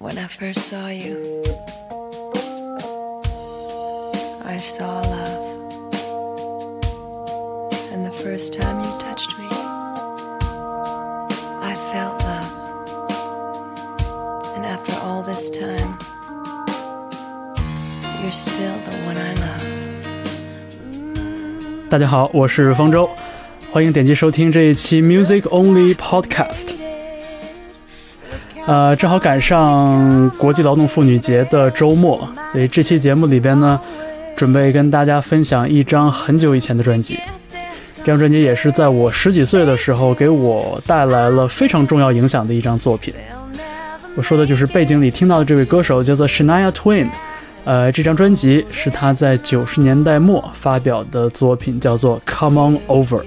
When I first saw you, I saw love. And the first time you touched me, I felt love. And after all this time, you're still the one I love. 大家好，我是方舟，欢迎点击收听这一期 Music Only Podcast。 呃，正好赶上国际劳动妇女节的周末，所以这期节目里边呢，准备跟大家分享一张很久以前的专辑。这张专辑也是在我十几岁的时候给我带来了非常重要影响的一张作品。我说的就是背景里听到的这位歌手叫做 Shania Twain。呃，这张专辑是他在九十年代末发表的作品，叫做《Come On Over》。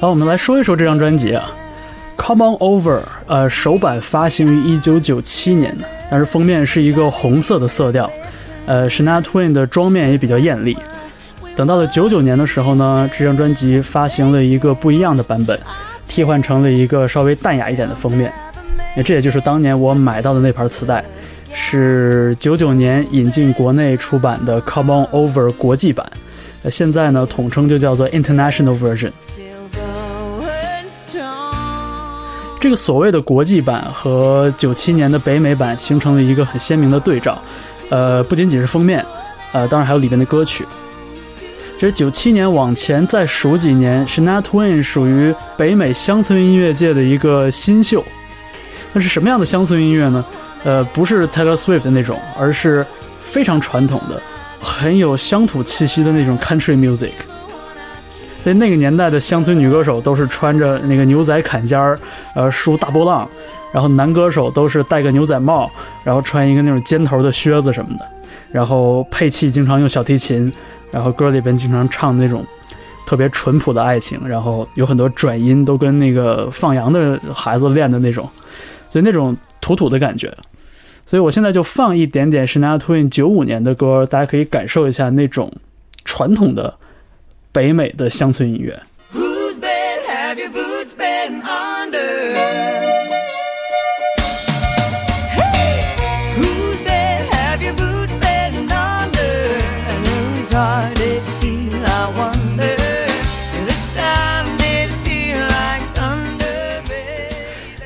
好，我们来说一说这张专辑啊，《Come On Over》。呃，首版发行于一九九七年，但是封面是一个红色的色调。呃，Shania Twain 的妆面也比较艳丽。等到了九九年的时候呢，这张专辑发行了一个不一样的版本，替换成了一个稍微淡雅一点的封面。那这也就是当年我买到的那盘磁带，是九九年引进国内出版的《Come On Over》国际版。呃，现在呢，统称就叫做 International Version。这个所谓的国际版和九七年的北美版形成了一个很鲜明的对照，呃，不仅仅是封面，呃，当然还有里面的歌曲。其实九七年往前再数几年，Shania Twain 属于北美乡村音乐界的一个新秀。那是什么样的乡村音乐呢？呃，不是 Taylor Swift 的那种，而是非常传统的、很有乡土气息的那种 country music。所以那个年代的乡村女歌手都是穿着那个牛仔坎肩儿，呃，梳大波浪，然后男歌手都是戴个牛仔帽，然后穿一个那种尖头的靴子什么的，然后配器经常用小提琴，然后歌里边经常唱那种特别淳朴的爱情，然后有很多转音都跟那个放羊的孩子练的那种，所以那种土土的感觉。所以我现在就放一点点 Shania Twain 九五年的歌，大家可以感受一下那种传统的北美的乡村音乐。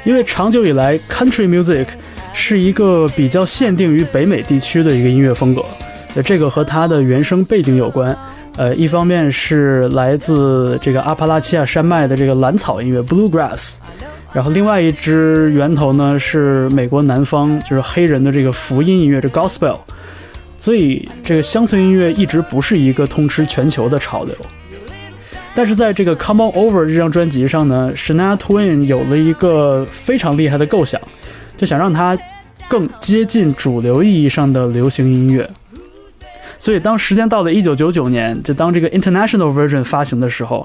因为长久以来，country music 是一个比较限定于北美地区的一个音乐风格。呃，这个和它的原生背景有关。呃，一方面是来自这个阿帕拉契亚山脉的这个蓝草音乐 （bluegrass），然后另外一支源头呢是美国南方就是黑人的这个福音音乐，这 gospel。所以这个乡村音乐一直不是一个通吃全球的潮流。但是在这个《Come On Over》这张专辑上呢，Shania Twain 有了一个非常厉害的构想，就想让它更接近主流意义上的流行音乐。所以当时间到了一九九九年，就当这个 International Version 发行的时候，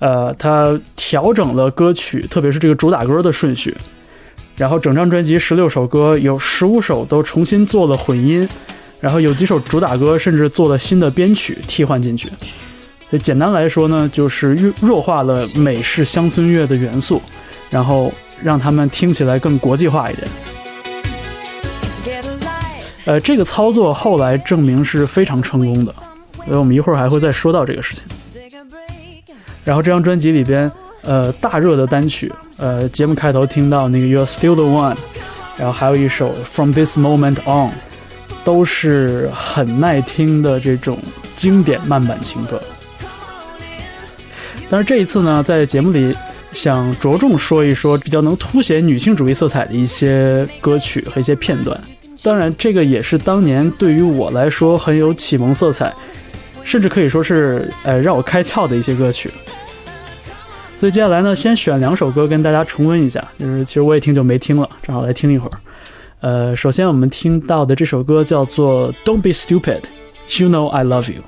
呃，他调整了歌曲，特别是这个主打歌的顺序，然后整张专辑十六首歌有十五首都重新做了混音，然后有几首主打歌甚至做了新的编曲替换进去。所以简单来说呢，就是弱弱化了美式乡村乐的元素，然后让他们听起来更国际化一点。呃，这个操作后来证明是非常成功的，所以我们一会儿还会再说到这个事情。然后这张专辑里边，呃，大热的单曲，呃，节目开头听到那个 You're Still the One，然后还有一首 From This Moment On，都是很耐听的这种经典慢板情歌。但是这一次呢，在节目里想着重说一说比较能凸显女性主义色彩的一些歌曲和一些片段。当然，这个也是当年对于我来说很有启蒙色彩，甚至可以说是呃让我开窍的一些歌曲。所以接下来呢，先选两首歌跟大家重温一下，就是其实我也挺久没听了，正好来听一会儿。呃，首先我们听到的这首歌叫做《Don't Be Stupid》，You Know I Love You。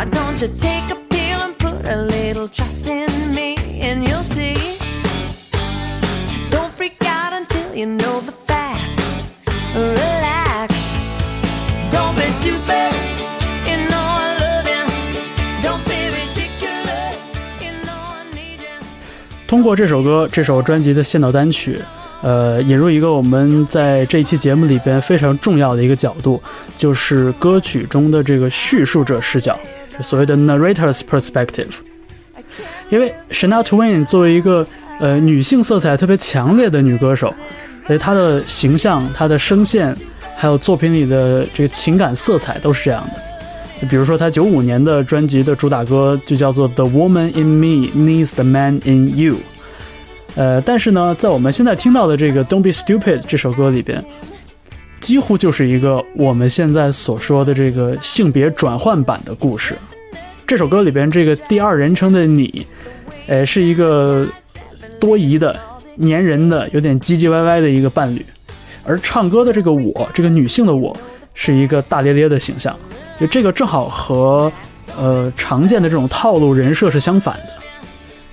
Why don't you take a pill and put a little trust in me and you'll see? Don't freak out until you know the facts. Relax. Don't be stupid. You know I love you. Don't be ridiculous. You know I need 通过这首歌，这首专辑的先导单曲，呃，引入一个我们在这一期节目里边非常重要的一个角度，就是歌曲中的这个叙述者视角，所谓的 narrator's perspective。因为 Shania Twain 作为一个呃女性色彩特别强烈的女歌手，所以她的形象、她的声线，还有作品里的这个情感色彩都是这样的。比如说，她九五年的专辑的主打歌就叫做《The Woman in Me Needs the Man in You》。呃，但是呢，在我们现在听到的这个《Don't Be Stupid》这首歌里边，几乎就是一个我们现在所说的这个性别转换版的故事。这首歌里边这个第二人称的你，呃，是一个多疑的、粘人的、有点唧唧歪歪的一个伴侣，而唱歌的这个我，这个女性的我，是一个大咧咧的形象。就这个正好和呃常见的这种套路人设是相反的。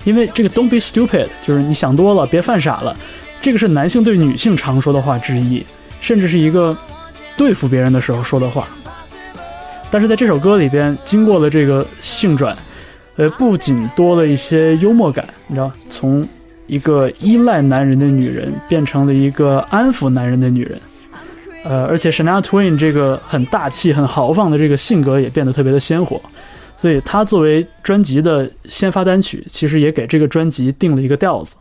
因为这个 "Don't be stupid" 就是你想多了，别犯傻了，这个是男性对女性常说的话之一，甚至是一个对付别人的时候说的话。但是在这首歌里边，经过了这个性转，呃，不仅多了一些幽默感，你知道，从一个依赖男人的女人变成了一个安抚男人的女人，呃，而且 Shania Twain 这个很大气、很豪放的这个性格也变得特别的鲜活。所以它作为专辑的先发单曲，其实也给这个专辑定了一个调子。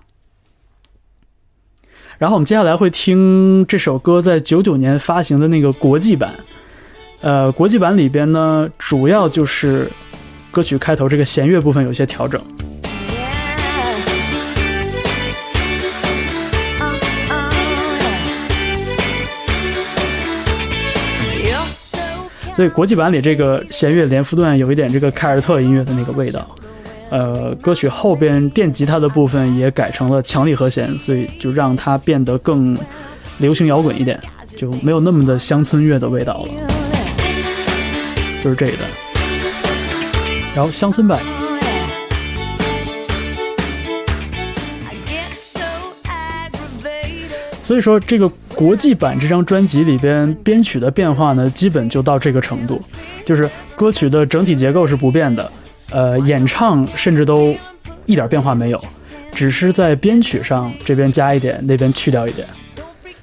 然后我们接下来会听这首歌在九九年发行的那个国际版，呃，国际版里边呢，主要就是歌曲开头这个弦乐部分有些调整。所以国际版里这个弦乐连复段有一点这个凯尔特音乐的那个味道。呃，歌曲后边电吉他的部分也改成了强力和弦，所以就让它变得更流行摇滚一点，就没有那么的乡村乐的味道了。就是这一段。然后乡村版所以说，这个国际版这张专辑里边编曲的变化呢，基本就到这个程度，就是歌曲的整体结构是不变的，呃，演唱甚至都一点变化没有，只是在编曲上这边加一点，那边去掉一点。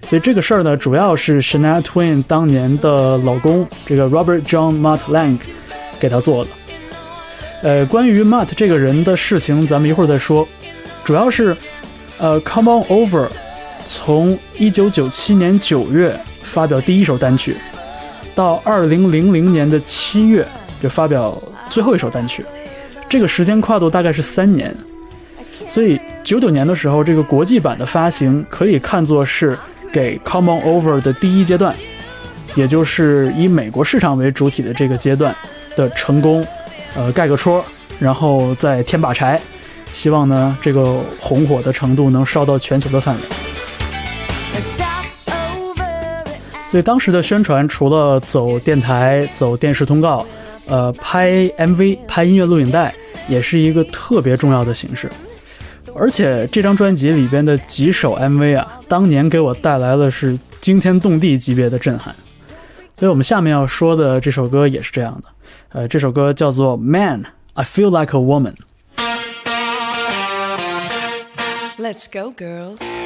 所以这个事儿呢，主要是 Shania Twain 当年的老公这个 Robert John Mutt Lang 给他做的。呃，关于 Matt 这个人的事情，咱们一会儿再说。主要是，呃，Come On Over 从一九九七年九月发表第一首单曲，到二零零零年的七月就发表最后一首单曲，这个时间跨度大概是三年。所以九九年的时候，这个国际版的发行可以看作是给 Come On Over 的第一阶段，也就是以美国市场为主体的这个阶段的成功，呃，盖个戳，然后再添把柴，希望呢这个红火的程度能烧到全球的范围。Stop over 所以当时的宣传除了走电台、走电视通告，呃，拍 MV、拍音乐录影带，也是一个特别重要的形式。而且这张专辑里边的几首 MV 啊，当年给我带来了是惊天动地级别的震撼。所以我们下面要说的这首歌也是这样的，呃，这首歌叫做《Man I Feel Like a Woman》。Let's go, girls.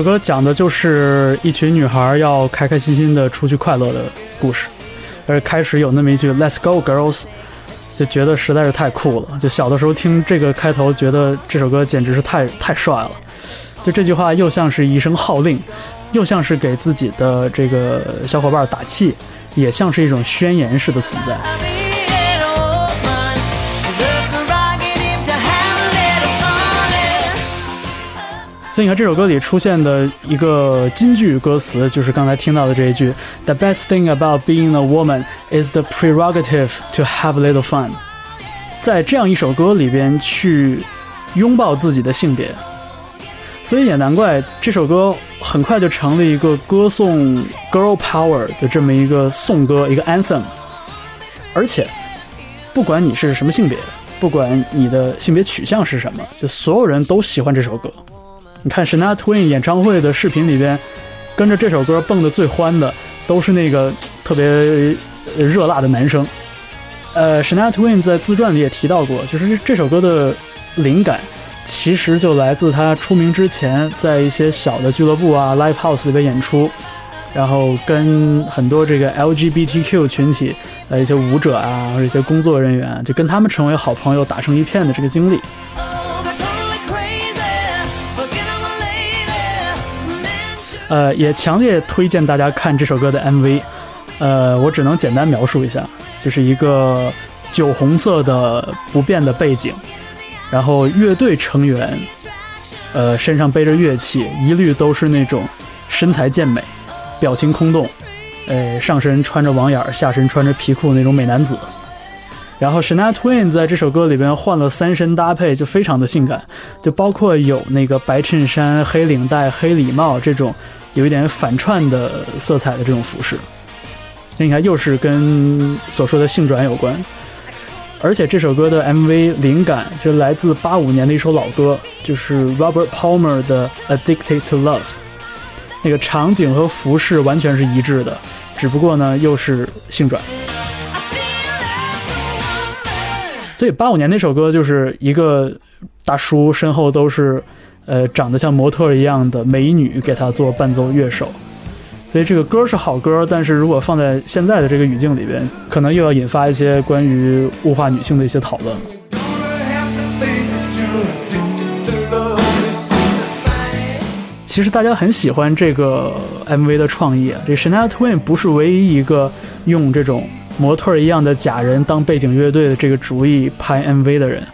这首歌讲的就是一群女孩要开开心心的出去快乐的故事，而开始有那么一句 “Let's go, girls”，就觉得实在是太酷了。就小的时候听这个开头，觉得这首歌简直是太太帅了。就这句话又像是一声号令，又像是给自己的这个小伙伴打气，也像是一种宣言式的存在。你看这首歌里出现的一个金句歌词，就是刚才听到的这一句：“The best thing about being a woman is the prerogative to have a little fun。”在这样一首歌里边去拥抱自己的性别，所以也难怪这首歌很快就成了一个歌颂 girl power 的这么一个颂歌，一个 anthem。而且，不管你是什么性别，不管你的性别取向是什么，就所有人都喜欢这首歌。你看 Shania Twain 演唱会的视频里边，跟着这首歌蹦的最欢的都是那个特别热辣的男生。呃，Shania Twain 在自传里也提到过，就是这首歌的灵感其实就来自他出名之前在一些小的俱乐部啊、live house 里边演出，然后跟很多这个 LGBTQ 群体呃一些舞者啊或者一些工作人员，就跟他们成为好朋友、打成一片的这个经历。呃，也强烈推荐大家看这首歌的 MV。呃，我只能简单描述一下，就是一个酒红色的不变的背景，然后乐队成员，呃，身上背着乐器，一律都是那种身材健美、表情空洞，呃，上身穿着网眼，下身穿着皮裤那种美男子。然后 Shania Twain 在这首歌里边换了三身搭配，就非常的性感，就包括有那个白衬衫、黑领带、黑礼帽这种有一点反串的色彩的这种服饰。那你看，又是跟所说的性转有关，而且这首歌的 MV 灵感是来自八五年的一首老歌，就是 Robert Palmer 的《Addicted to Love》，那个场景和服饰完全是一致的，只不过呢又是性转。所以八五年那首歌就是一个大叔身后都是呃长得像模特一样的美女给他做伴奏乐手，所以这个歌是好歌，但是如果放在现在的这个语境里边，可能又要引发一些关于物化女性的一些讨论。其实大家很喜欢这个 MV 的创意，这 Shania Twain 不是唯一一个用这种模特一样的假人当背景乐队的这个主意拍 MV 的人。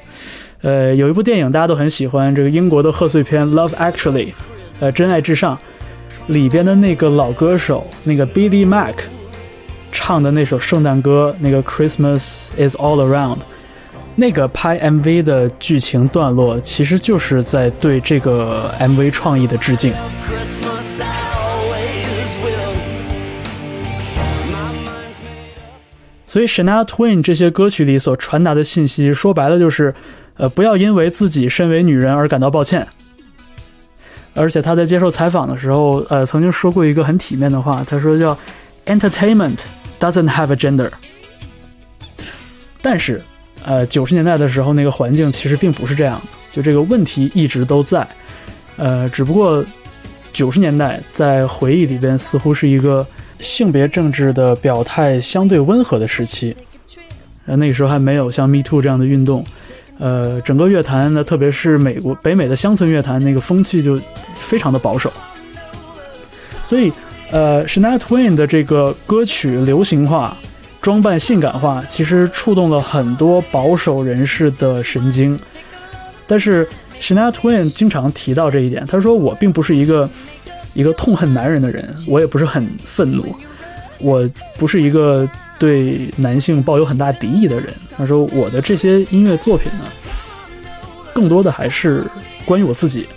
呃，有一部电影大家都很喜欢，这个英国的贺岁片《Love Actually》，呃，《真爱至上》里边的那个老歌手那个 Billy Mack 唱的那首圣诞歌，那个 Christmas is all around。那个拍 MV 的剧情段落，其实就是在对这个 MV 创意的致敬。所以 Shania Twain 这些歌曲里所传达的信息，说白了就是，呃，不要因为自己身为女人而感到抱歉。而且他在接受采访的时候，呃，曾经说过一个很体面的话，他说叫 entertainment doesn't have a gender。但是，呃，九十年代的时候，那个环境其实并不是这样，就这个问题一直都在，呃，只不过九十年代在回忆里边似乎是一个性别政治的表态相对温和的时期，呃，那个时候还没有像 Me Too 这样的运动，呃，整个乐坛呢，特别是美国北美的乡村乐坛，那个风气就非常的保守，所以，呃，Shania Twain 的这个歌曲流行化。装扮性感化，其实触动了很多保守人士的神经。但是 Shania Twain 经常提到这一点，他说：“我并不是一个一个痛恨男人的人，我也不是很愤怒，我不是一个对男性抱有很大敌意的人。”他说：“我的这些音乐作品呢，更多的还是关于我自己。”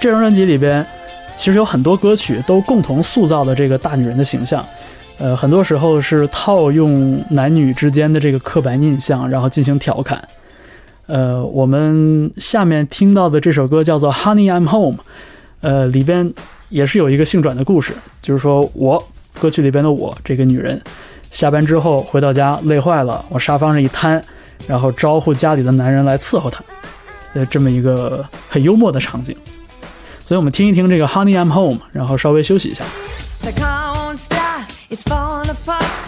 这张专辑里边，其实有很多歌曲都共同塑造了这个大女人的形象。呃，很多时候是套用男女之间的这个刻板印象，然后进行调侃。呃，我们下面听到的这首歌叫做《Honey I'm Home》，呃，里边也是有一个性转的故事，就是说我歌曲里边的我这个女人，下班之后回到家累坏了，往沙发上一瘫，然后招呼家里的男人来伺候她，呃，这么一个很幽默的场景。所以我们听一听这个《Honey I'm Home》，然后稍微休息一下。The car won't start, it's falling apart.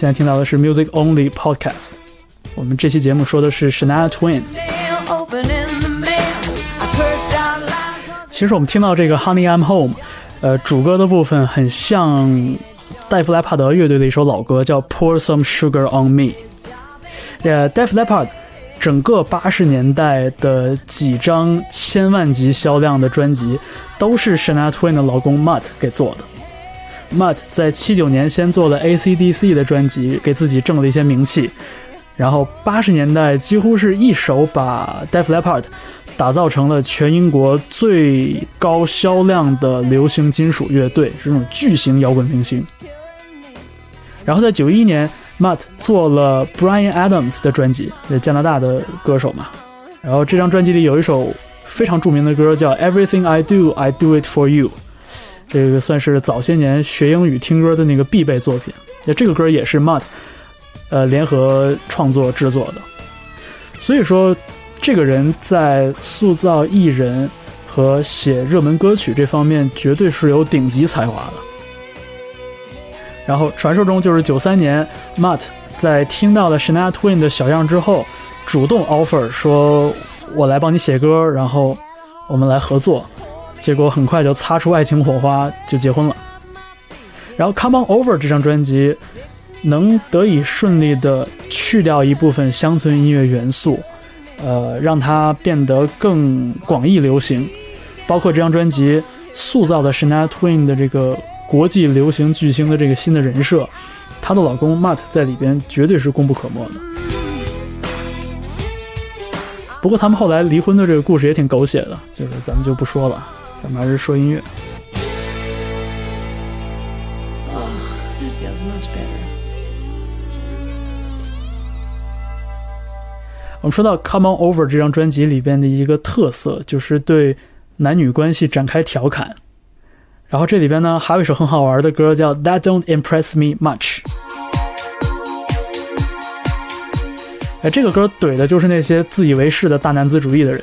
现在听到的是 Music Only Podcast。我们这期节目说的是 Shania Twain。其实我们听到这个 Honey I'm Home，呃，主歌的部分很像戴夫莱帕德乐队的一首老歌，叫 Pour Some Sugar on Me。呃，戴夫莱帕整个八十年代的几张千万级销量的专辑，都是 Shania Twain 的老公 Mutt 给做的。Mutt 在七九年先做了 AC/DC 的专辑，给自己挣了一些名气，然后八十年代几乎是一手把 Def Leppard 打造成了全英国最高销量的流行金属乐队，是那种巨型摇滚明星。然后在九一年，Mutt 做了 Brian Adams 的专辑，呃，加拿大的歌手嘛。然后这张专辑里有一首非常著名的歌叫《Everything I Do, I Do It For You》，这个算是早些年学英语听歌的那个必备作品。那这个歌也是 Mutt 呃联合创作制作的。所以说，这个人在塑造艺人和写热门歌曲这方面，绝对是有顶级才华的。然后传说中就是九三年，Mutt 在听到了 Shania Twain 的小样之后，主动 offer 说：“我来帮你写歌，然后我们来合作。”结果很快就擦出爱情火花，就结婚了。然后《Come On Over》这张专辑能得以顺利的去掉一部分乡村音乐元素，呃，让它变得更广义流行。包括这张专辑塑造的 Shania Twain 的这个国际流行巨星的这个新的人设，她的老公 Matt 在里边绝对是功不可没的。不过他们后来离婚的这个故事也挺狗血的，就是咱们就不说了，咱们还是说音乐。我们说到《Come On Over》这张专辑里边的一个特色，就是对男女关系展开调侃。然后这里边呢还有一首很好玩的歌叫《That Don't Impress Me Much》。哎，这个歌怼的就是那些自以为是的大男子主义的人，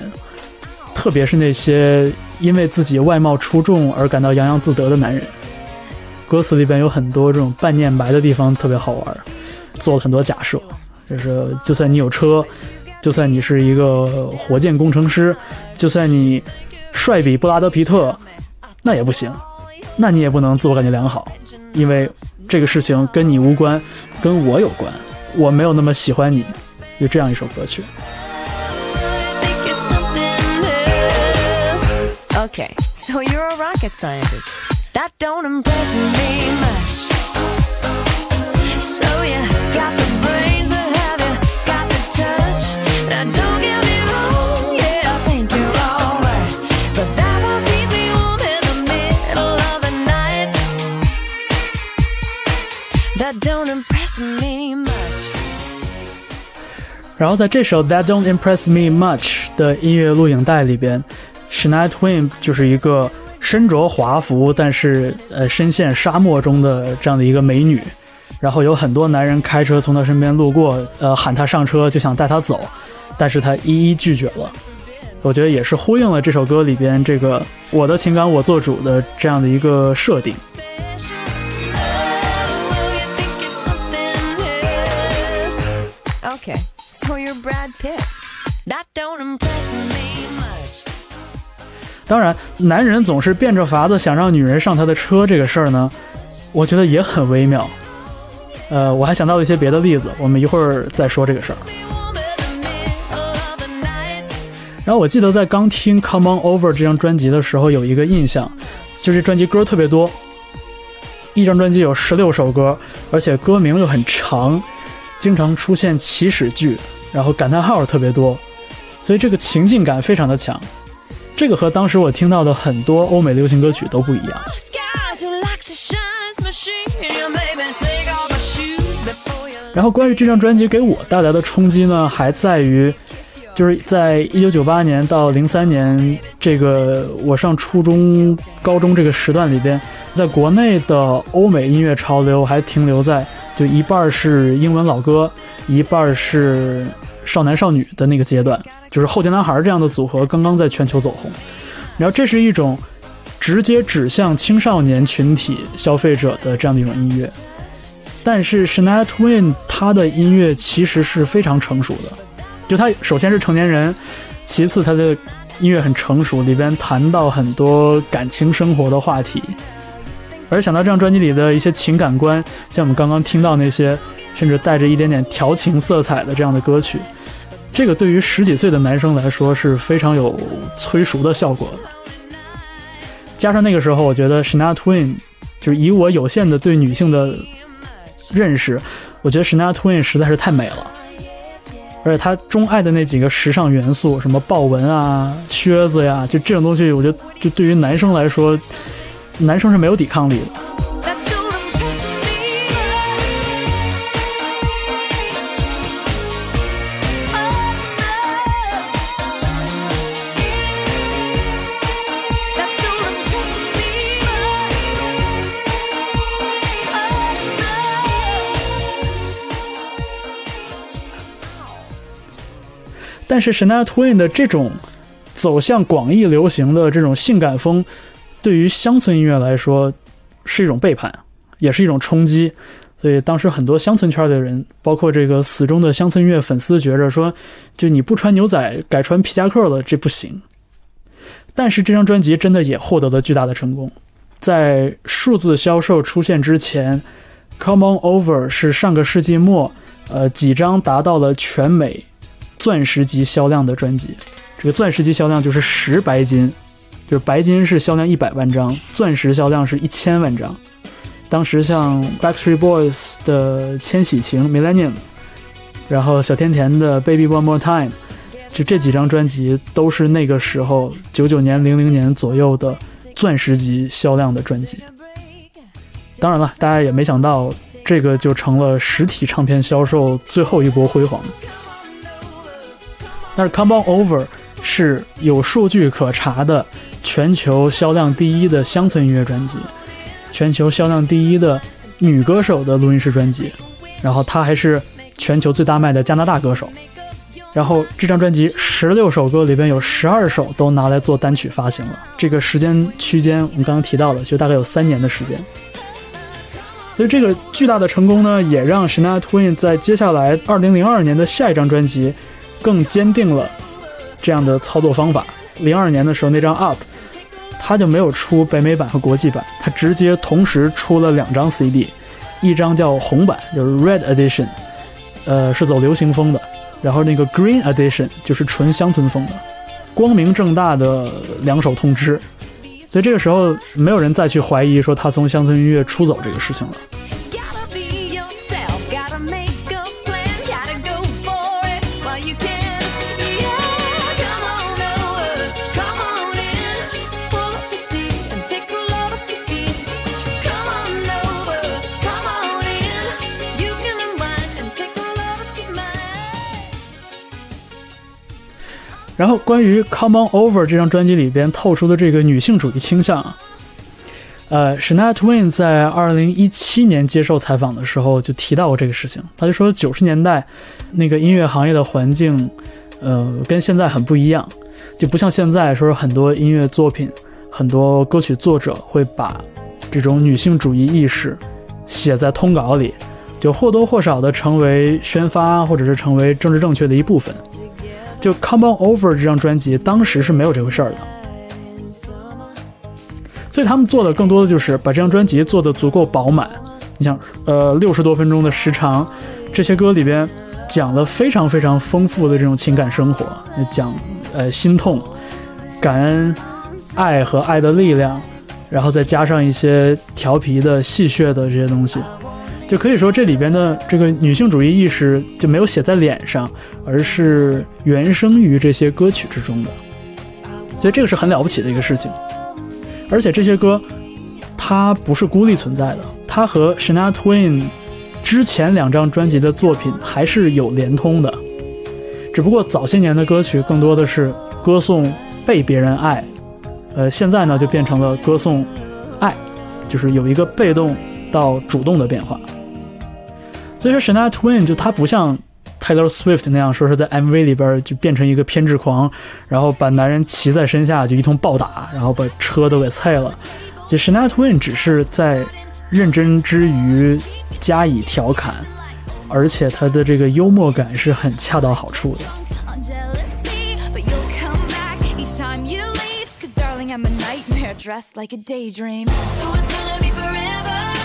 特别是那些因为自己外貌出众而感到洋洋自得的男人。歌词里边有很多这种半念白的地方，特别好玩，做了很多假设，就是就算你有车，就算你是一个火箭工程师，就算你帅比布拉德皮特，那也不行，那你也不能自我感觉良好，因为这个事情跟你无关，跟我有关，我没有那么喜欢你。有这样一首歌曲。Okay, so you're a rocket scientist. That don't impress me much. So you got the brains, but have you got the touch? Now don't get me wrong, yeah, I think you're alright. But that won't keep me warm in the middle of the night. That don't impress me much. 然后在这首《That Don't Impress Me Much》的音乐录影带里边 ，Shania Twin 就是一个身着华服，但是呃深陷沙漠中的这样的一个美女。然后有很多男人开车从她身边路过，呃喊她上车，就想带她走，但是她一一拒绝了。我觉得也是呼应了这首歌里边这个“我的情感我做主”的这样的一个设定。Okay, so you're Brad Pitt. That don't impress me. 当然，男人总是变着法子想让女人上他的车这个事儿呢，我觉得也很微妙。呃，我还想到了一些别的例子，我们一会儿再说这个事儿。然后我记得在刚听《Come On Over》这张专辑的时候，有一个印象，就是专辑歌特别多，一张专辑有十六首歌，而且歌名又很长，经常出现祈使句，然后感叹号特别多，所以这个情境感非常的强。这个和当时我听到的很多欧美流行歌曲都不一样。然后关于这张专辑给我带来的冲击呢，还在于，就是在一九九八年到零三年这个我上初中、高中这个时段里边，在国内的欧美音乐潮流还停留在就一半是英文老歌，一半是少男少女的那个阶段，就是后街男孩这样的组合刚刚在全球走红。然后这是一种直接指向青少年群体消费者的这样的一种音乐。但是 Shania Twain 他的音乐其实是非常成熟的，就他首先是成年人，其次他的音乐很成熟，里边谈到很多感情生活的话题。而想到这张专辑里的一些情感观，像我们刚刚听到那些甚至带着一点点调情色彩的这样的歌曲，这个对于十几岁的男生来说是非常有催熟的效果的。加上那个时候，我觉得 Shania Twain 就是以我有限的对女性的认识，我觉得 Shania Twain 实在是太美了，而且她钟爱的那几个时尚元素，什么豹纹啊、靴子呀，就这种东西，我觉得就对于男生来说，男生是没有抵抗力的。但是 Shania Twain 的这种走向广义流行的这种性感风，对于乡村音乐来说是一种背叛，也是一种冲击。所以当时很多乡村圈的人，包括这个死忠的乡村音乐粉丝，觉着说，就你不穿牛仔改穿皮夹克了，这不行。但是这张专辑真的也获得了巨大的成功，在数字销售出现之前，《Come On Over》是上个世纪末，呃，几张达到了全美钻石级销量的专辑。这个钻石级销量就是十白金，就是白金是销量一百万张，钻石销量是一千万张。当时像 Backstreet Boys 的《千禧情》Millennium，然后小甜甜的《Baby One More Time》，就这几张专辑都是那个时候九九年、零零年左右的钻石级销量的专辑。当然了，大家也没想到，这个就成了实体唱片销售最后一波辉煌。但是《Come On Over》是有数据可查的全球销量第一的乡村音乐专辑，全球销量第一的女歌手的录音室专辑，然后她还是全球最大卖的加拿大歌手。然后这张专辑十六首歌里边有十二首都拿来做单曲发行了，这个时间区间我们刚刚提到了，就大概有三年的时间。所以这个巨大的成功呢，也让 Shania Twain 在接下来二零零二年的下一张专辑更坚定了这样的操作方法。零二年的时候那张 Up，它就没有出北美版和国际版，它直接同时出了两张 CD，一张叫红版，就是 Red Edition，呃，是走流行风的。然后那个 Green Edition 就是纯乡村风的，光明正大的两手通吃，所以这个时候没有人再去怀疑说他从乡村音乐出走这个事情了。然后关于《Come On Over》这张专辑里边透出的这个女性主义倾向啊，呃，Shania Twain 在二零一七年接受采访的时候就提到过这个事情。他就说，九十年代那个音乐行业的环境，呃，跟现在很不一样，就不像现在说很多音乐作品，很多歌曲作者会把这种女性主义意识写在通稿里，就或多或少的成为宣发或者是成为政治正确的一部分。就《Come On Over》这张专辑，当时是没有这回事儿的，所以他们做的更多的就是把这张专辑做得足够饱满。你想，呃，六十多分钟的时长，这些歌里边讲了非常非常丰富的这种情感生活，讲呃心痛、感恩、爱和爱的力量，然后再加上一些调皮的、戏谑的这些东西。就可以说，这里边的这个女性主义意识就没有写在脸上，而是原生于这些歌曲之中的，所以这个是很了不起的一个事情。而且这些歌，它不是孤立存在的，它和 Shania Twain 之前两张专辑的作品还是有连通的，只不过早些年的歌曲更多的是歌颂被别人爱，呃，现在呢就变成了歌颂爱，就是有一个被动到主动的变化。所以说，Shania Twain 就她不像 Taylor Swift 那样说是在 MV 里边就变成一个偏执狂，然后把男人骑在身下就一通暴打，然后把车都给碎了。就 Shania Twain 只是在认真之余加以调侃，而且她的这个幽默感是很恰到好处的。On jealousy, but you'll come back each time you leave. Cause darling, I'm a nightmare dressed like a daydream. So it's gonna be forever,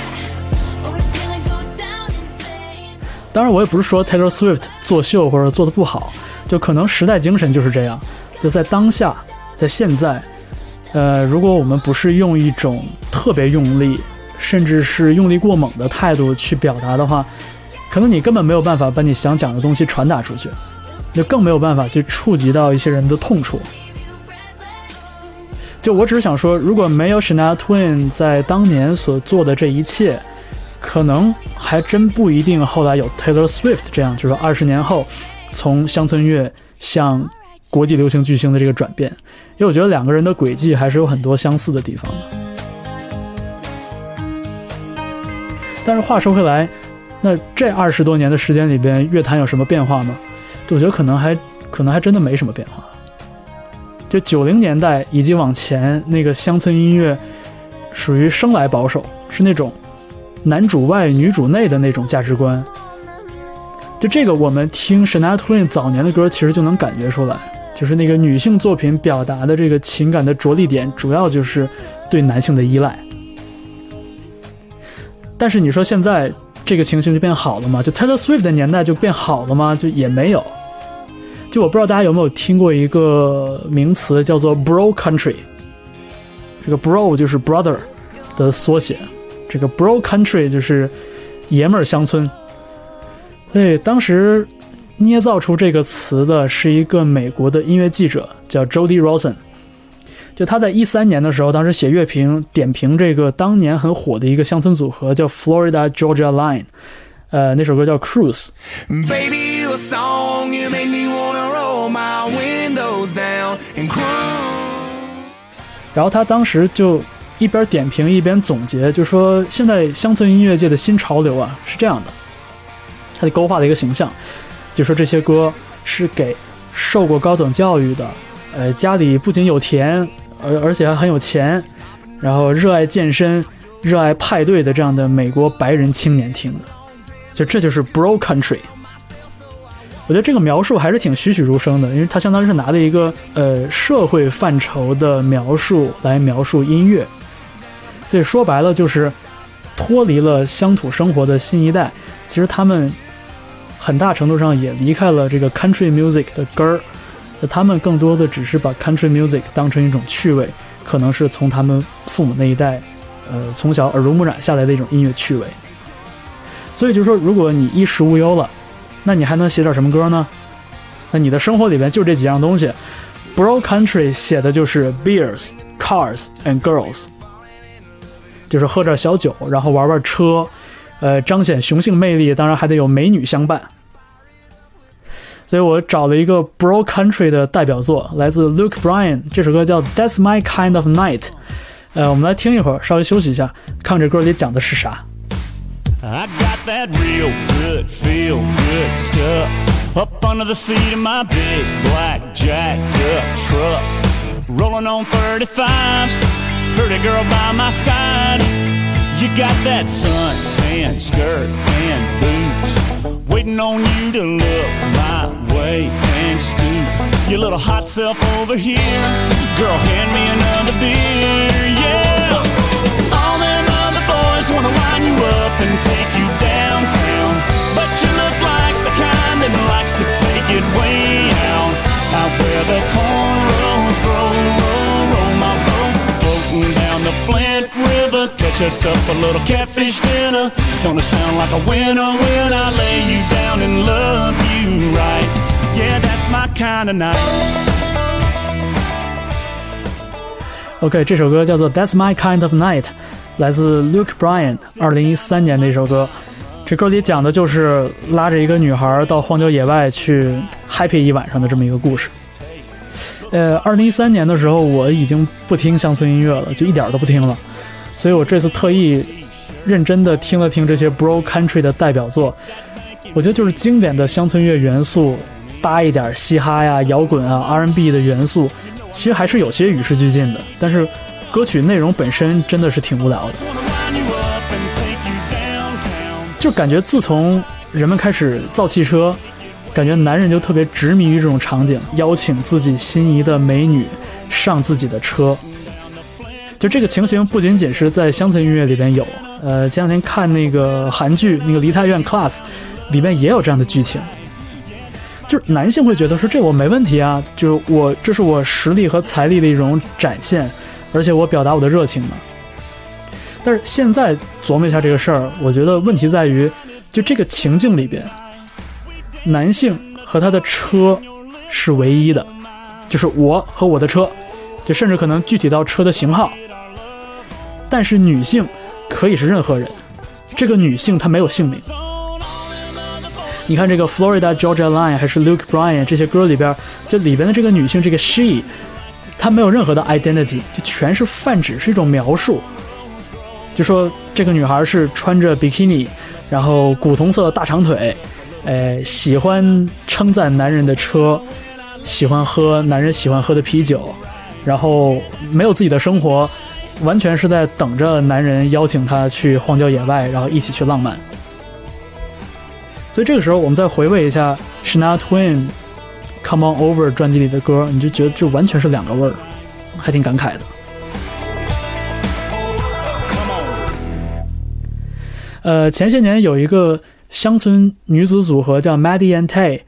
当然，我也不是说 Taylor Swift 作秀或者做的不好，就可能时代精神就是这样，就在当下，在现在，呃，如果我们不是用一种特别用力，甚至是用力过猛的态度去表达的话，可能你根本没有办法把你想讲的东西传达出去，就更没有办法去触及到一些人的痛处。就我只是想说，如果没有 Shania Twain 在当年所做的这一切，可能还真不一定后来有 Taylor Swift 这样，就是二十年后从乡村乐向国际流行巨星的这个转变，因为我觉得两个人的轨迹还是有很多相似的地方的。但是话说回来，那这二十多年的时间里边，乐坛有什么变化吗？我觉得可能还可能还真的没什么变化。就九零年代以及往前，那个乡村音乐属于生来保守，是那种男主外女主内的那种价值观。就这个，我们听 Shania Twain 早年的歌，其实就能感觉出来，就是那个女性作品表达的这个情感的着力点，主要就是对男性的依赖。但是你说现在这个情形就变好了吗？就 Taylor Swift 的年代就变好了吗？就也没有。就我不知道大家有没有听过一个名词叫做 Bro Country，这个 Bro 就是 brother 的缩写，这个 Bro Country 就是爷们儿乡村。所以当时捏造出这个词的是一个美国的音乐记者，叫 Jody Rosen。就他在一三年的时候，当时写乐评点评这个当年很火的一个乡村组合，叫 Florida Georgia Line，呃，那首歌叫 Cruise。Baby, you a song, you make me wanna roll my windows down and cruise. 然后他当时就一边点评一边总结，就说现在乡村音乐界的新潮流啊是这样的，他就勾画了一个形象，就说这些歌是给受过高等教育的，呃，家里不仅有田，而而且还很有钱，然后热爱健身、热爱派对的这样的美国白人青年听的，就这就是 Bro Country。我觉得这个描述还是挺栩栩如生的，因为它相当于是拿了一个呃社会范畴的描述来描述音乐，所以说白了就是脱离了乡土生活的新一代，其实他们很大程度上也离开了这个 country music 的根儿，他们更多的只是把 country music 当成一种趣味，可能是从他们父母那一代，呃，从小耳濡目染下来的一种音乐趣味。所以就是说，如果你衣食无忧了，那你还能写点什么歌呢？那你的生活里边就这几样东西。Bro Country 写的就是 beers, cars and girls，就是喝点小酒，然后玩玩车，呃，彰显雄性魅力，当然还得有美女相伴。所以我找了一个 Bro Country 的代表作，来自 Luke Bryan，这首歌叫 That's My Kind of Night。呃，我们来听一会儿，稍微休息一下，看这歌里讲的是啥。I got that real good, feel good stuff up under the seat of my big black jacked up truck. Rolling on 35s, pretty girl by my side. You got that suntan skirt and boots waiting on you to look my way and scoop your little hot self over here. Girl, hand me another beer, yeah. All them other boys wanna line you up and take you downtown. But you look like the kind that likes to take it way out. Out where the cornrows the Flint River, catch us up a little catfish dinner. Gonna sound like a winner when I lay you down and love you right. Yeah, that's my kind of night. OK，这首歌叫做《That's My Kind of Night》，来自 Luke Bryan，二零一三年的一首歌。这歌里讲的就是拉着一个女孩到荒郊野外去 happy 一晚上的这么一个故事。 呃，二零一三年的时候，我已经不听乡村音乐了，就一点都不听了。所以我这次特意认真的听了听这些 Bro Country 的代表作，我觉得就是经典的乡村乐元素，搭一点嘻哈呀、摇滚啊、R&B 的元素，其实还是有些与时俱进的。但是歌曲内容本身真的是挺无聊的。就感觉自从人们开始造汽车，感觉男人就特别执迷于这种场景，邀请自己心仪的美女上自己的车。就这个情形不仅仅是在乡村音乐里边有，呃，前两天看那个韩剧那个《梨泰院 Class》，里面也有这样的剧情。就是男性会觉得说这我没问题啊，就是我这是我实力和财力的一种展现，而且我表达我的热情嘛。但是现在琢磨一下这个事儿，我觉得问题在于，就这个情境里边，男性和他的车是唯一的，就是我和我的车，就甚至可能具体到车的型号。但是女性可以是任何人，这个女性她没有姓名。你看这个 Florida Georgia Line 还是 Luke Bryan 这些歌里边，就里边的这个女性这个 she，她没有任何的 identity，就全是泛指，是一种描述。就说这个女孩是穿着 bikini，，然后古铜色大长腿，呃，喜欢称赞男人的车，喜欢喝男人喜欢喝的啤酒，然后没有自己的生活，完全是在等着男人邀请她去荒郊野外，然后一起去浪漫。所以这个时候，我们再回味一下 s h a n a Twain《Come On Over》专辑里的歌，你就觉得这完全是两个味儿，还挺感慨的。呃，前些年有一个乡村女子组合叫 Maddie and Tay，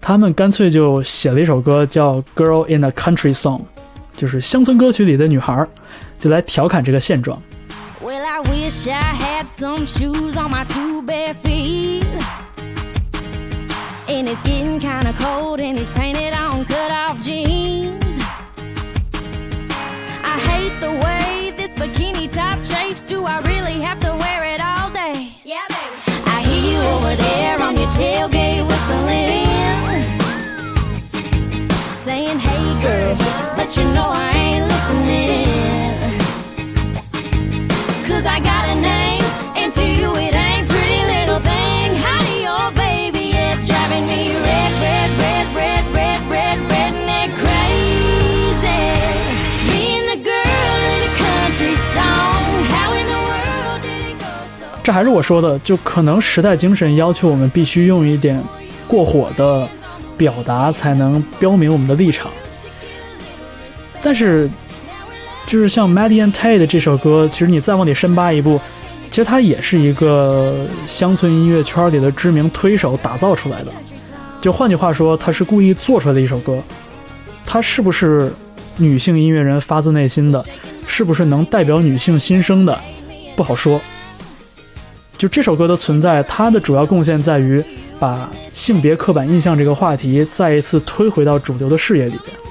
他们干脆就写了一首歌叫《Girl in a Country Song》，就是乡村歌曲里的女孩，就来调侃这个现状。Well, I wish I had some shoes on my two bare feet. And it's getting kind of cold and it's painted 这还是我说的，就可能时代精神要求我们必须用一点过火的表达，才能标明我们的立场。但是，就是像 Maddie and Tay 的这首歌，其实你再往里深扒一步，其实它也是一个乡村音乐圈里的知名推手打造出来的。就换句话说，它是故意做出来的一首歌。它是不是女性音乐人发自内心的，是不是能代表女性心声的，不好说。就这首歌的存在，它的主要贡献在于把性别刻板印象这个话题再一次推回到主流的视野里边。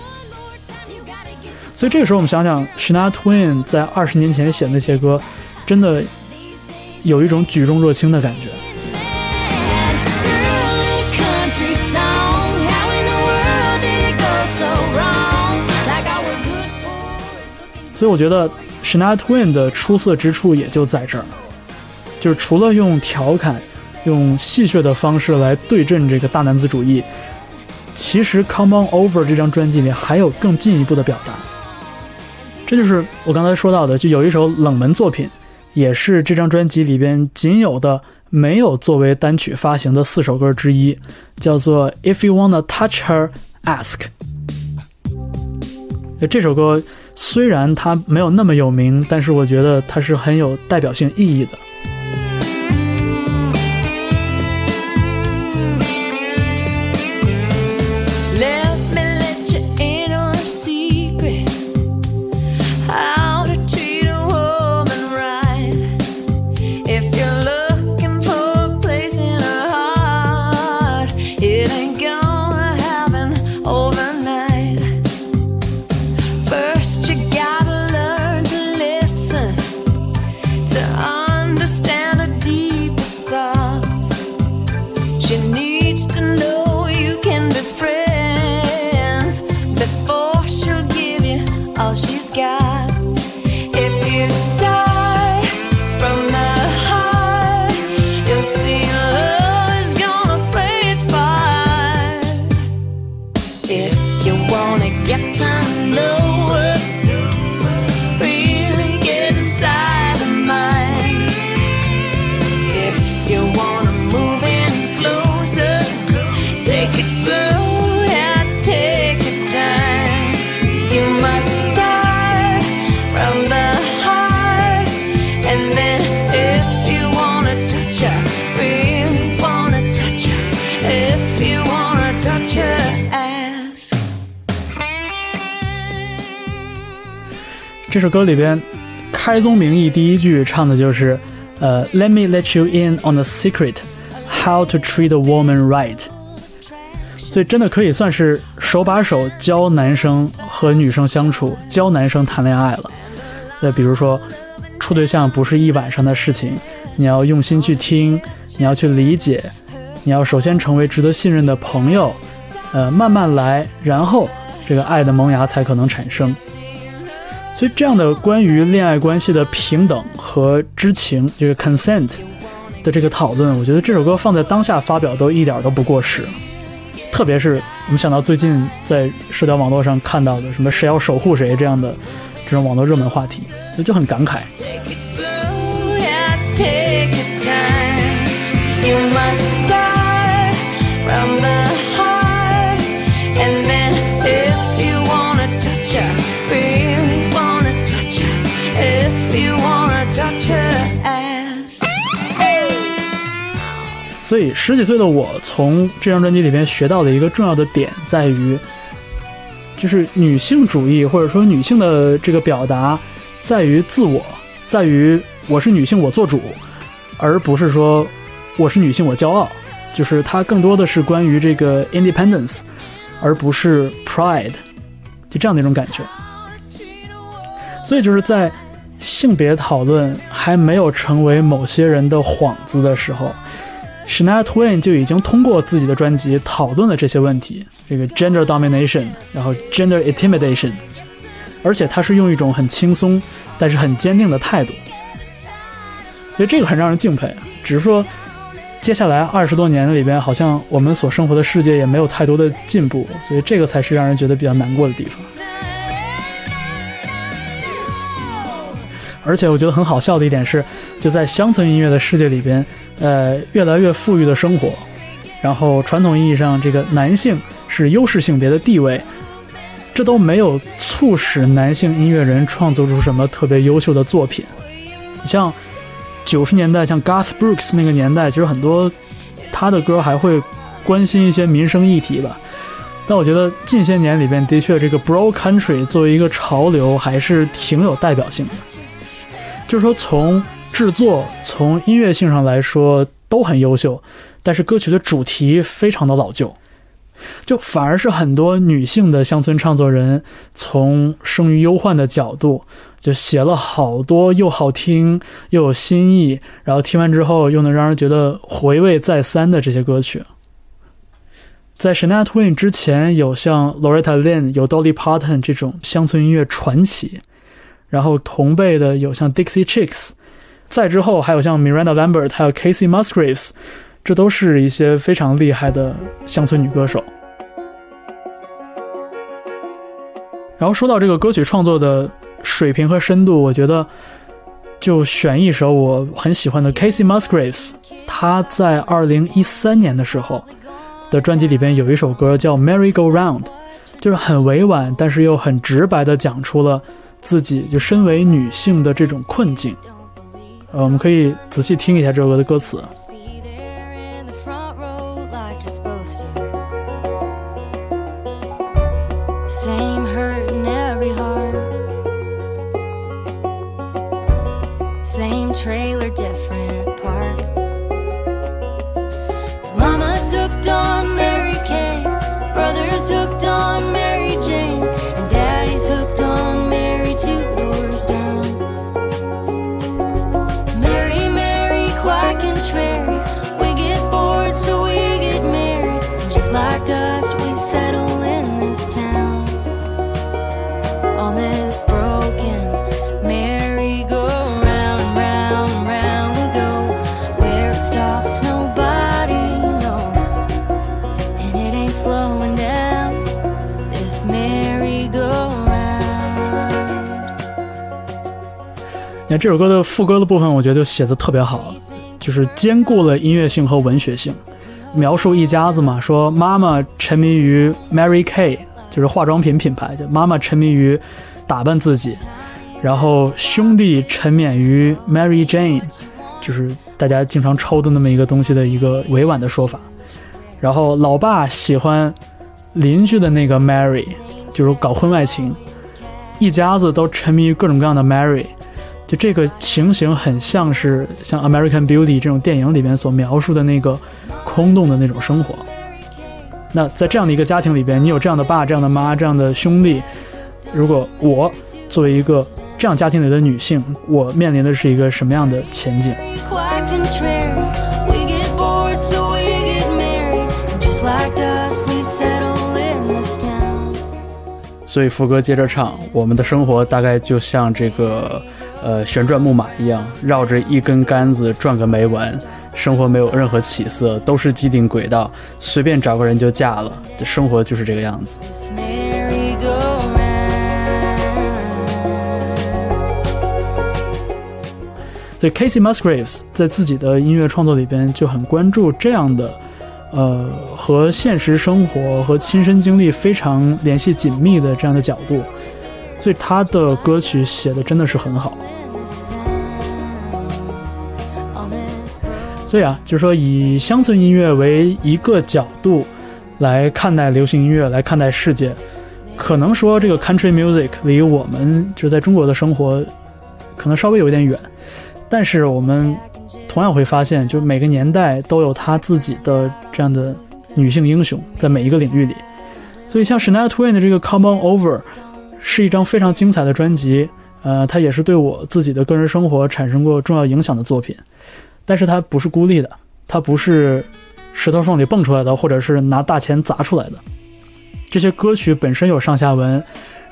所以这个时候，我们想想 Shania Twain 在二十年前写的那些歌，真的有一种举重若轻的感觉。所以我觉得 Shania Twain 的出色之处也就在这儿，就是除了用调侃、用戏谑的方式来对阵这个大男子主义，其实《Come On Over》这张专辑里还有更进一步的表达。这就是我刚才说到的，就有一首冷门作品，也是这张专辑里边仅有的没有作为单曲发行的四首歌之一，叫做《If You Wanna Touch Her, Ask》。这首歌虽然它没有那么有名，但是我觉得它是很有代表性意义的。首歌里边，开宗明义第一句唱的就是，呃，Let me let you in on a secret, how to treat a woman right。所以真的可以算是手把手教男生和女生相处，教男生谈恋爱了。那，比如说，处对象不是一晚上的事情，你要用心去听，你要去理解，你要首先成为值得信任的朋友，呃，慢慢来，然后这个爱的萌芽才可能产生。所以，这样的关于恋爱关系的平等和知情，这个 consent 的这个讨论，我觉得这首歌放在当下发表都一点都不过时。特别是我们想到最近在社交网络上看到的什么“谁要守护谁”这样的这种网络热门话题，所以就很感慨。Take it slow, take your time. You must start from the 所以十几岁的我从这张专辑里边学到的一个重要的点在于，就是女性主义或者说女性的这个表达，在于自我，在于我是女性我做主，而不是说我是女性我骄傲。就是它更多的是关于这个 independence，而不是 pride，就这样的一种感觉。所以就是在性别讨论还没有成为某些人的幌子的时候。Shania Twain 就已经通过自己的专辑讨论了这些问题，这个 gender domination，然后 gender intimidation，而且他是用一种很轻松但是很坚定的态度。所以这个很让人敬佩。只是说，接下来二十多年里边，好像我们所生活的世界也没有太多的进步，所以这个才是让人觉得比较难过的地方。而且我觉得很好笑的一点是，就在乡村音乐的世界里边，呃，越来越富裕的生活，然后传统意义上这个男性是优势性别的地位，这都没有促使男性音乐人创作出什么特别优秀的作品。你像九十年代，像 Garth Brooks 那个年代，其实很多他的歌还会关心一些民生议题吧。但我觉得近些年里边，的确这个 Bro Country 作为一个潮流，还是挺有代表性的。就是说，从制作、从音乐性上来说都很优秀，但是歌曲的主题非常的老旧，就反而是很多女性的乡村创作人从生于忧患的角度，就写了好多又好听又有新意，然后听完之后又能让人觉得回味再三的这些歌曲。在 Shania Twain 之前，有像 Loretta Lynn、有 Dolly Parton 这种乡村音乐传奇。然后同辈的有像 Dixie Chicks，再之后还有像 Miranda Lambert，还有 Casey Musgraves，这都是一些非常厉害的乡村女歌手。然后说到这个歌曲创作的水平和深度，我觉得就选一首我很喜欢的 Casey Musgraves，他在二零一三年的时候的专辑里边有一首歌叫 Merry Go Round，就是很委婉，但是又很直白的讲出了。自己就身为女性的这种困境，我们可以仔细听一下这首歌的歌词。你看这首歌的副歌的部分，我觉得就写的特别好，就是兼顾了音乐性和文学性，描述一家子嘛，说妈妈沉迷于 Mary Kay，就是化妆品品牌，就妈妈沉迷于打扮自己，然后兄弟沉湎于 Mary Jane，就是大家经常抽的那么一个东西的一个委婉的说法，然后老爸喜欢邻居的那个 Mary，就是搞婚外情，一家子都沉迷于各种各样的 Mary。就这个情形很像是像《American Beauty》这种电影里面所描述的那个空洞的那种生活。那在这样的一个家庭里边，你有这样的爸、这样的妈、这样的兄弟，如果我作为一个这样家庭里的女性，我面临的是一个什么样的前景.所以副歌接着唱：我们的生活大概就像这个呃旋转木马一样，绕着一根杆子转个没完。生活没有任何起色，都是既定轨道，随便找个人就嫁了。这生活就是这个样子。This merry-go-round. 所以 Casey Musgraves 在自己的音乐创作里边就很关注这样的，呃，和现实生活和亲身经历非常联系紧密的这样的角度，所以他的歌曲写的真的是很好。所以啊，就是说以乡村音乐为一个角度来看待流行音乐，来看待世界，可能说这个 country music 离我们就在中国的生活可能稍微有一点远，但是我们同样会发现，就每个年代都有他自己的这样的女性英雄，在每一个领域里。所以像 Shania Twain 的这个 Come On Over 是一张非常精彩的专辑，呃，它也是对我自己的个人生活产生过重要影响的作品。但是它不是孤立的，它不是石头缝里蹦出来的，或者是拿大钱砸出来的。这些歌曲本身有上下文，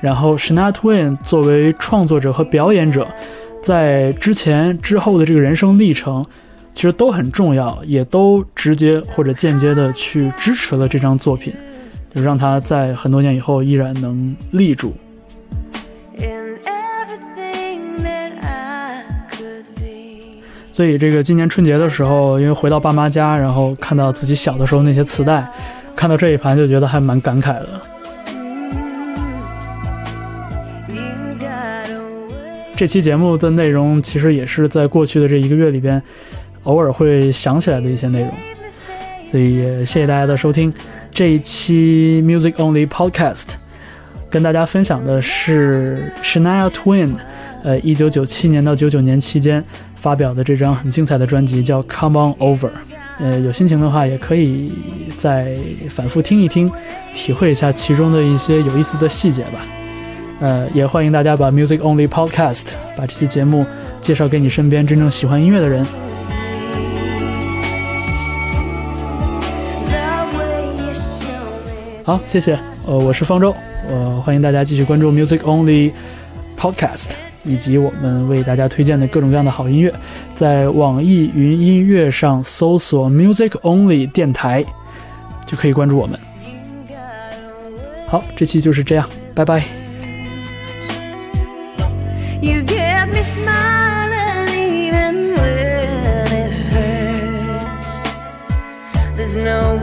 然后 Shania Twain 作为创作者和表演者，在之前之后的这个人生历程，其实都很重要，也都直接或者间接的去支持了这张作品，就让他在很多年以后依然能立住。所以这个今年春节的时候，因为回到爸妈家，然后看到自己小的时候那些磁带，看到这一盘就觉得还蛮感慨的。这期节目的内容其实也是在过去的这一个月里边，偶尔会想起来的一些内容。所以也谢谢大家的收听。这一期 Music Only Podcast 跟大家分享的是 Shania Twain，呃，一九九七年到九九年期间发表的这张很精彩的专辑叫《Come On Over》。呃，有心情的话，也可以再反复听一听，体会一下其中的一些有意思的细节吧。呃，也欢迎大家把 Music Only Podcast 把这期节目介绍给你身边真正喜欢音乐的人。好，谢谢。呃，我是方舟，呃，欢迎大家继续关注 Music Only Podcast，以及我们为大家推荐的各种各样的好音乐，在网易云音乐上搜索 “music only 电台”，就可以关注我们。好，这期就是这样，拜拜。You get me smiling even when it hurts. There's no